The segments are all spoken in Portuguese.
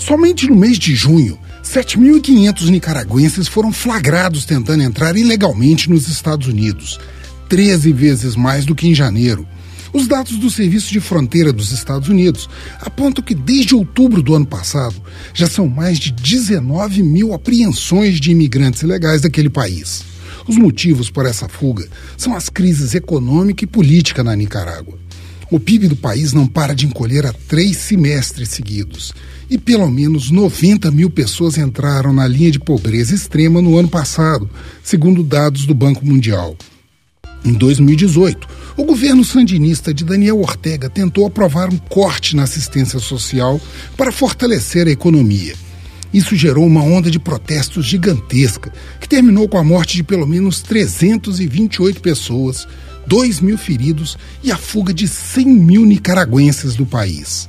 Somente no mês de junho, 7.500 nicaragüenses foram flagrados tentando entrar ilegalmente nos Estados Unidos, 13 vezes mais do que em janeiro. Os dados do Serviço de Fronteira dos Estados Unidos apontam que desde outubro do ano passado já são mais de 19 mil apreensões de imigrantes ilegais daquele país. Os motivos por essa fuga são as crises econômica e política na Nicarágua. O PIB do país não para de encolher há três semestres seguidos. E pelo menos 90 mil pessoas entraram na linha de pobreza extrema no ano passado, segundo dados do Banco Mundial. Em 2018, o governo sandinista de Daniel Ortega tentou aprovar um corte na assistência social para fortalecer a economia. Isso gerou uma onda de protestos gigantesca, que terminou com a morte de pelo menos 328 pessoas, 2 mil feridos e a fuga de 100 mil nicaragüenses do país.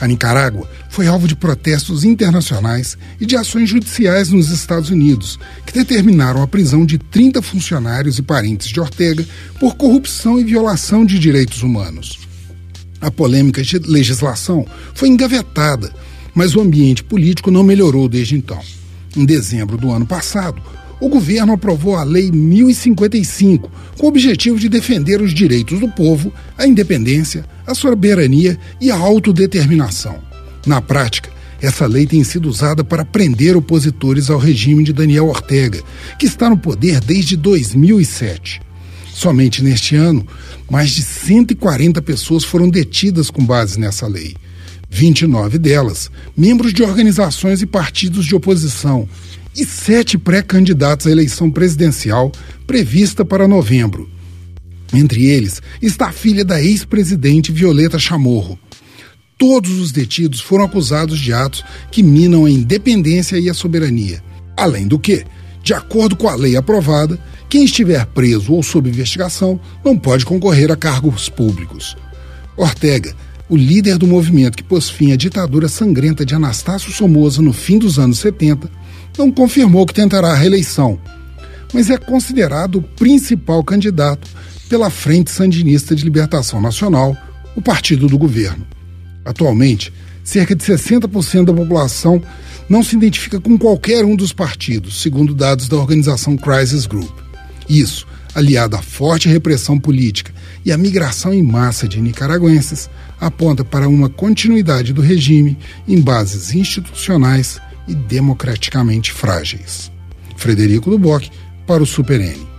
A Nicarágua foi alvo de protestos internacionais e de ações judiciais nos Estados Unidos, que determinaram a prisão de 30 funcionários e parentes de Ortega por corrupção e violação de direitos humanos. A polêmica de legislação foi engavetada, mas o ambiente político não melhorou desde então. Em dezembro do ano passado, o governo aprovou a Lei 1055, com o objetivo de defender os direitos do povo, a independência, a soberania e a autodeterminação. Na prática, essa lei tem sido usada para prender opositores ao regime de Daniel Ortega, que está no poder desde 2007. Somente neste ano, mais de 140 pessoas foram detidas com base nessa lei. 29 delas, membros de organizações e partidos de oposição, e sete pré-candidatos à eleição presidencial prevista para novembro. Entre eles está a filha da ex-presidente Violeta Chamorro. Todos os detidos foram acusados de atos que minam a independência e a soberania. Além do que, de acordo com a lei aprovada, quem estiver preso ou sob investigação não pode concorrer a cargos públicos. Ortega, o líder do movimento que pôs fim à ditadura sangrenta de Anastácio Somoza no fim dos anos 70, não confirmou que tentará a reeleição, mas é considerado o principal candidato pela Frente Sandinista de Libertação Nacional, o partido do governo. Atualmente, cerca de 60% da população não se identifica com qualquer um dos partidos, segundo dados da organização Crisis Group. Isso, aliado à forte repressão política e à migração em massa de nicaragüenses, aponta para uma continuidade do regime em bases institucionais e democraticamente frágeis. Frederico Duboc para o Super N.